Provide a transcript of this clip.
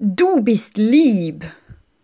Du bist lieb.